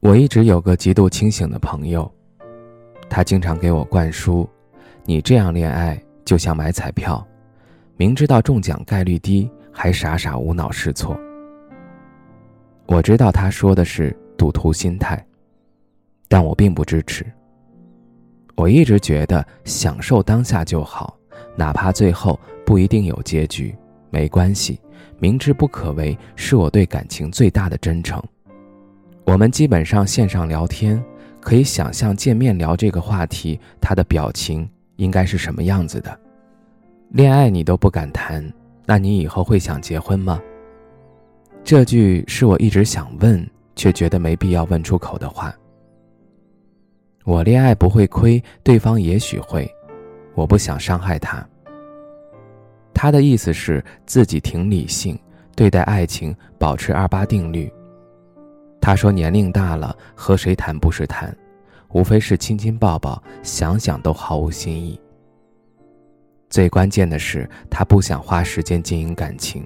我一直有个极度清醒的朋友，他经常给我灌输：“你这样恋爱就像买彩票，明知道中奖概率低，还傻傻无脑试错。”我知道他说的是赌徒心态，但我并不支持。我一直觉得享受当下就好，哪怕最后不一定有结局，没关系。明知不可为，是我对感情最大的真诚。我们基本上线上聊天，可以想象见面聊这个话题，他的表情应该是什么样子的。恋爱你都不敢谈，那你以后会想结婚吗？这句是我一直想问，却觉得没必要问出口的话。我恋爱不会亏，对方也许会，我不想伤害他。他的意思是自己挺理性，对待爱情保持二八定律。他说：“年龄大了，和谁谈不是谈，无非是亲亲抱抱，想想都毫无新意。最关键的是，他不想花时间经营感情。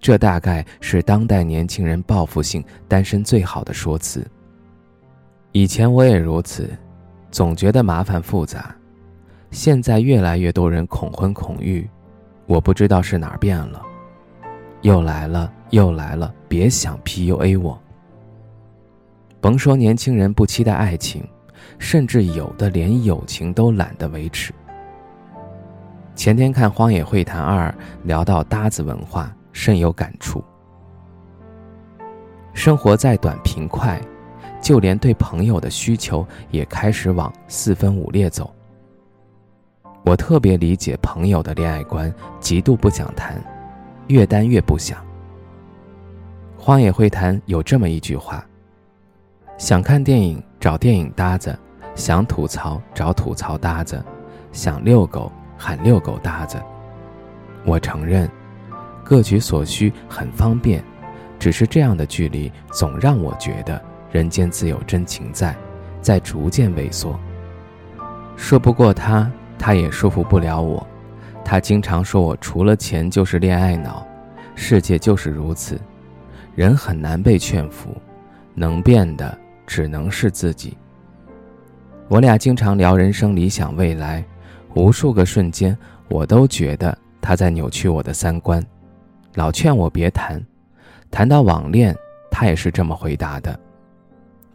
这大概是当代年轻人报复性单身最好的说辞。以前我也如此，总觉得麻烦复杂。现在越来越多人恐婚恐育，我不知道是哪儿变了。又来了，又来了，别想 PUA 我。”甭说年轻人不期待爱情，甚至有的连友情都懒得维持。前天看《荒野会谈二》，聊到搭子文化，甚有感触。生活再短平快，就连对朋友的需求也开始往四分五裂走。我特别理解朋友的恋爱观，极度不想谈，越单越不想。《荒野会谈》有这么一句话。想看电影找电影搭子，想吐槽找吐槽搭子，想遛狗喊遛狗搭子。我承认，各取所需很方便，只是这样的距离总让我觉得人间自有真情在，在逐渐萎缩。说不过他，他也说服不了我。他经常说我除了钱就是恋爱脑，世界就是如此，人很难被劝服，能变的。只能是自己。我俩经常聊人生理想未来，无数个瞬间，我都觉得他在扭曲我的三观，老劝我别谈。谈到网恋，他也是这么回答的：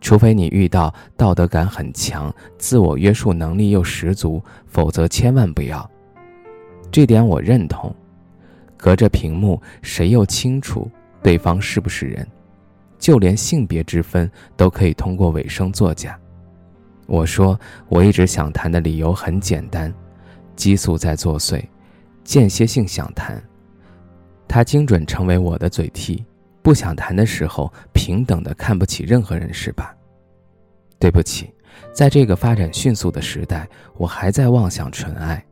除非你遇到道德感很强、自我约束能力又十足，否则千万不要。这点我认同。隔着屏幕，谁又清楚对方是不是人？就连性别之分都可以通过尾声作假。我说我一直想谈的理由很简单，激素在作祟，间歇性想谈。他精准成为我的嘴替。不想谈的时候，平等的看不起任何人是吧？对不起，在这个发展迅速的时代，我还在妄想纯爱。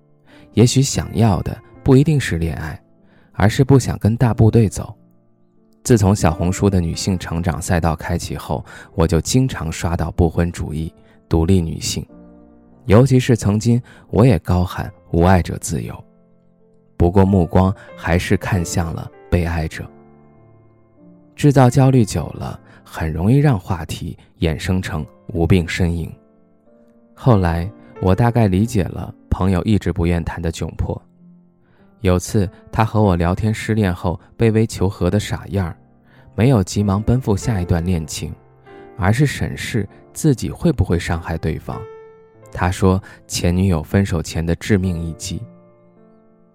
也许想要的不一定是恋爱，而是不想跟大部队走。自从小红书的女性成长赛道开启后，我就经常刷到不婚主义、独立女性，尤其是曾经我也高喊无爱者自由，不过目光还是看向了被爱者。制造焦虑久了，很容易让话题衍生成无病呻吟。后来我大概理解了朋友一直不愿谈的窘迫。有次他和我聊天，失恋后卑微求和的傻样儿，没有急忙奔赴下一段恋情，而是审视自己会不会伤害对方。他说前女友分手前的致命一击。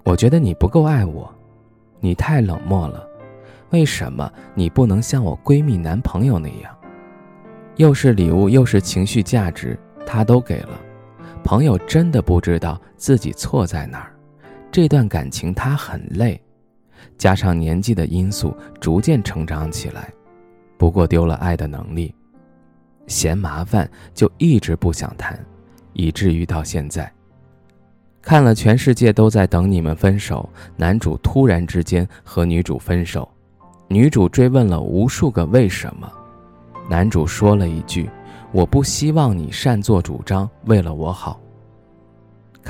我觉得你不够爱我，你太冷漠了。为什么你不能像我闺蜜男朋友那样，又是礼物又是情绪价值，他都给了。朋友真的不知道自己错在哪儿。这段感情他很累，加上年纪的因素，逐渐成长起来。不过丢了爱的能力。嫌麻烦就一直不想谈，以至于到现在。看了全世界都在等你们分手，男主突然之间和女主分手，女主追问了无数个为什么，男主说了一句：“我不希望你擅作主张，为了我好。”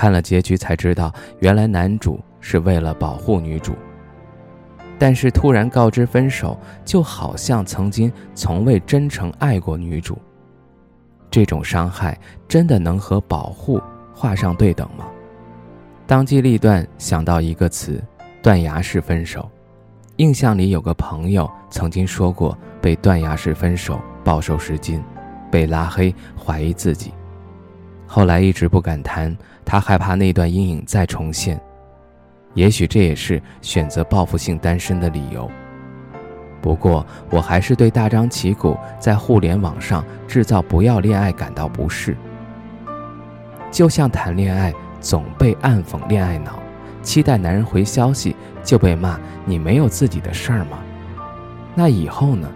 看了结局才知道，原来男主是为了保护女主。但是突然告知分手，就好像曾经从未真诚爱过女主。这种伤害真的能和保护画上对等吗？当机立断想到一个词，断崖式分手。印象里有个朋友曾经说过，被断崖式分手，暴瘦十斤，被拉黑，怀疑自己。后来一直不敢谈，他害怕那段阴影再重现。也许这也是选择报复性单身的理由。不过，我还是对大张旗鼓在互联网上制造不要恋爱感到不适。就像谈恋爱。总被暗讽恋爱脑，期待男人回消息就被骂你没有自己的事儿吗？那以后呢？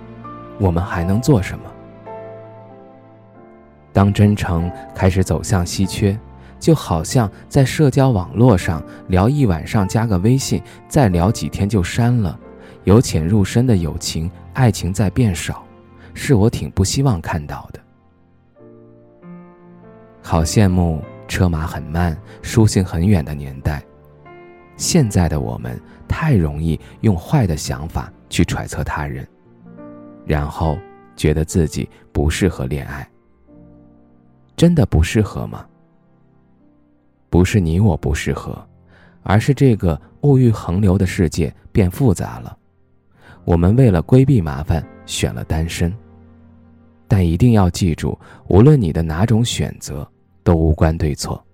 我们还能做什么？当真诚开始走向稀缺，就好像在社交网络上聊一晚上加个微信，再聊几天就删了，由浅入深的友情、爱情在变少，是我挺不希望看到的。好羡慕。车马很慢，书信很远的年代，现在的我们太容易用坏的想法去揣测他人，然后觉得自己不适合恋爱。真的不适合吗？不是你我不适合，而是这个物欲横流的世界变复杂了。我们为了规避麻烦，选了单身。但一定要记住，无论你的哪种选择。都无关对错。